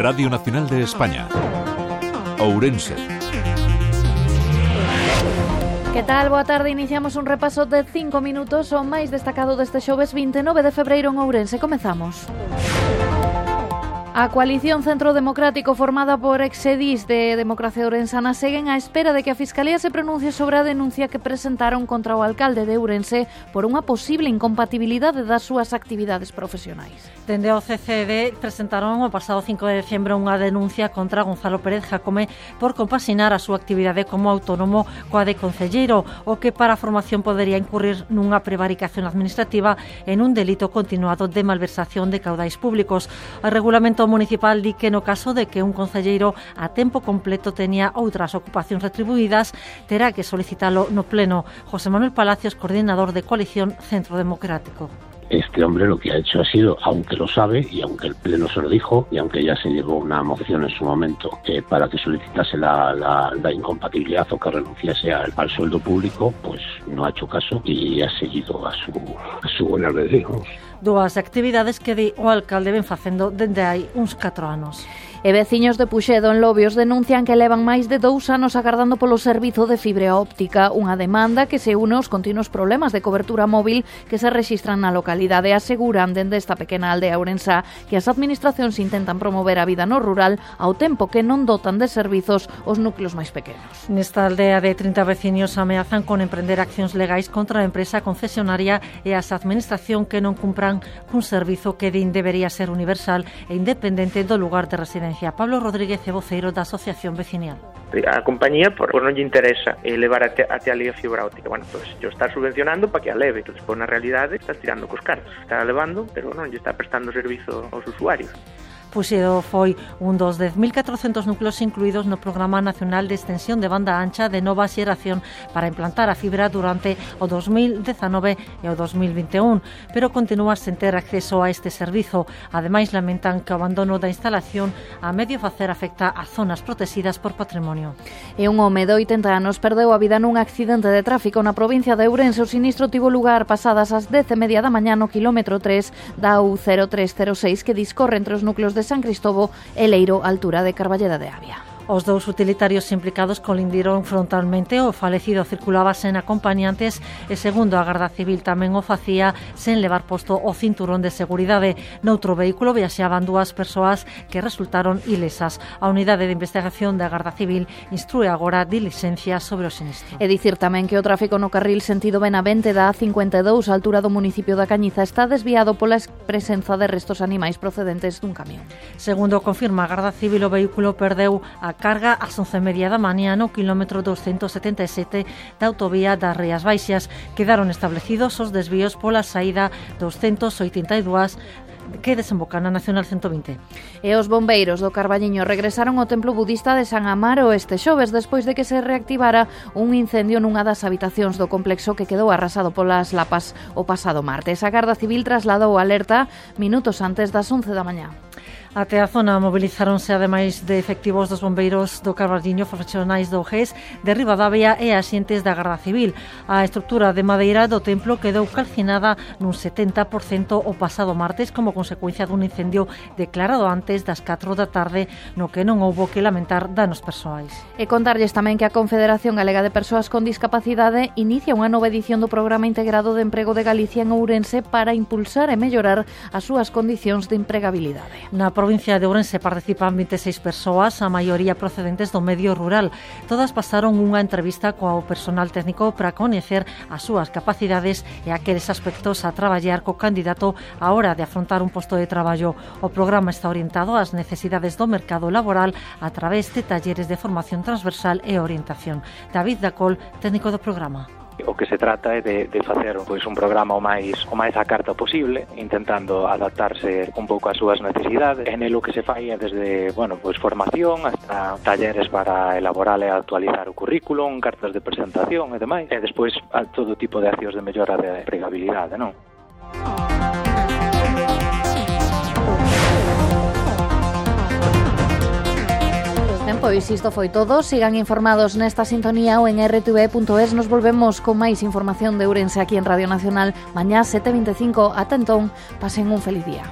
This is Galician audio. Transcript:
Radio Nacional de España. Ourense. Que tal? Boa tarde. Iniciamos un repaso de cinco minutos o máis destacado deste xoves 29 de febreiro en Ourense. Comezamos. A coalición Centro Democrático formada por exedis de Democracia Ourensana seguen á espera de que a Fiscalía se pronuncie sobre a denuncia que presentaron contra o alcalde de Ourense por unha posible incompatibilidade das súas actividades profesionais. Dende o CCD presentaron o pasado 5 de decembro unha denuncia contra Gonzalo Pérez Jacome por compasinar a súa actividade como autónomo coa de concelleiro, o que para a formación podería incurrir nunha prevaricación administrativa en un delito continuado de malversación de caudais públicos. A regulamento Parlamento Municipal di que no caso de que un concelleiro a tempo completo teña outras ocupacións retribuídas, terá que solicitalo no Pleno. José Manuel Palacios, coordinador de Coalición Centro Democrático este hombre lo que ha hecho ha sido, aunque lo sabe y aunque el Pleno se lo dijo y aunque ya se llevó una moción en su momento eh, para que solicitase la, la, incompatibilidad o que renunciase al, al, sueldo público, pues no ha hecho caso y ha seguido a su, a su buen albedrío. Dúas actividades que di o alcalde ven facendo dende hai uns 4 anos. E veciños de Puxedo en Lobios denuncian que levan máis de dous anos agardando polo servizo de fibra óptica, unha demanda que se une aos continuos problemas de cobertura móvil que se rexistran na localidade, aseguran dende esta pequena aldea ourensá que as administracións intentan promover a vida no rural ao tempo que non dotan de servizos os núcleos máis pequenos. Nesta aldea de 30 veciños ameazan con emprender accións legais contra a empresa concesionaria e as administración que non cumpran cun servizo que din debería ser universal e independente do lugar de residencia emerxencia. Pablo Rodríguez é voceiro da Asociación Vecinial. A compañía por, por non lle interesa elevar até, até a a fibra óptica. Bueno, pois pues, yo está subvencionando para que a leve, entón, pois, na realidade estás tirando cos cartos. Está levando, pero non lle está prestando servizo aos usuarios. Puxedo foi un dos 10.400 núcleos incluídos no Programa Nacional de Extensión de Banda Ancha de Nova Xeración para implantar a fibra durante o 2019 e o 2021, pero continúa sen ter acceso a este servizo. Ademais, lamentan que o abandono da instalación a medio facer afecta a zonas protegidas por patrimonio. E un home de 80 anos perdeu a vida nun accidente de tráfico na provincia de Ourense. O sinistro tivo lugar pasadas as 10 e media da mañá no kilómetro 3 da U0306 que discorre entre os núcleos de de San Cristobo e Leiro, altura de Carballeda de Avia. Os dous utilitarios implicados colindiron frontalmente o falecido circulaba sen acompañantes e segundo a Garda Civil tamén o facía sen levar posto o cinturón de seguridade. Noutro vehículo viaxaban dúas persoas que resultaron ilesas. A unidade de investigación da Garda Civil instrue agora diligencia sobre o sinistro. E dicir tamén que o tráfico no carril sentido Benavente da A52 a altura do municipio da Cañiza está desviado pola presenza de restos animais procedentes dun camión. Segundo confirma a Garda Civil, o vehículo perdeu a carga ás 11 media da mañá no kilómetro 277 da autovía das Rías Baixas. Quedaron establecidos os desvíos pola saída 282 que desemboca na Nacional 120. E os bombeiros do Carballiño regresaron ao templo budista de San Amaro este xoves despois de que se reactivara un incendio nunha das habitacións do complexo que quedou arrasado polas lapas o pasado martes. A Garda Civil trasladou alerta minutos antes das 11 da mañá. Até a zona mobilizaronse ademais de efectivos dos bombeiros do Carballiño, profesionais do GES de Ribadavia e axentes da Garda Civil. A estrutura de madeira do templo quedou calcinada nun 70% o pasado martes como consecuencia dun incendio declarado antes das 4 da tarde no que non houbo que lamentar danos persoais. E contarlles tamén que a Confederación Galega de Persoas con Discapacidade inicia unha nova edición do Programa Integrado de Emprego de Galicia en Ourense para impulsar e mellorar as súas condicións de empregabilidade. Na provincia de Ourense participan 26 persoas, a maioría procedentes do medio rural. Todas pasaron unha entrevista coa personal técnico para coñecer as súas capacidades e aqueles aspectos a traballar co candidato a hora de afrontar un posto de traballo. O programa está orientado ás necesidades do mercado laboral a través de talleres de formación transversal e orientación. David Dacol, técnico do programa. O que se trata é de, de facer pois, un programa o máis o máis a carta posible, intentando adaptarse un pouco ás súas necesidades. En el o que se fai é desde, bueno, pois formación hasta talleres para elaborar e actualizar o currículum, cartas de presentación e demais. E despois a todo tipo de accións de mellora de empregabilidade, non? Pois isto foi todo. Sigan informados nesta sintonía ou en rtv.es. Nos volvemos con máis información de Ourense aquí en Radio Nacional mañá 7.25. Ata entón, pasen un feliz día.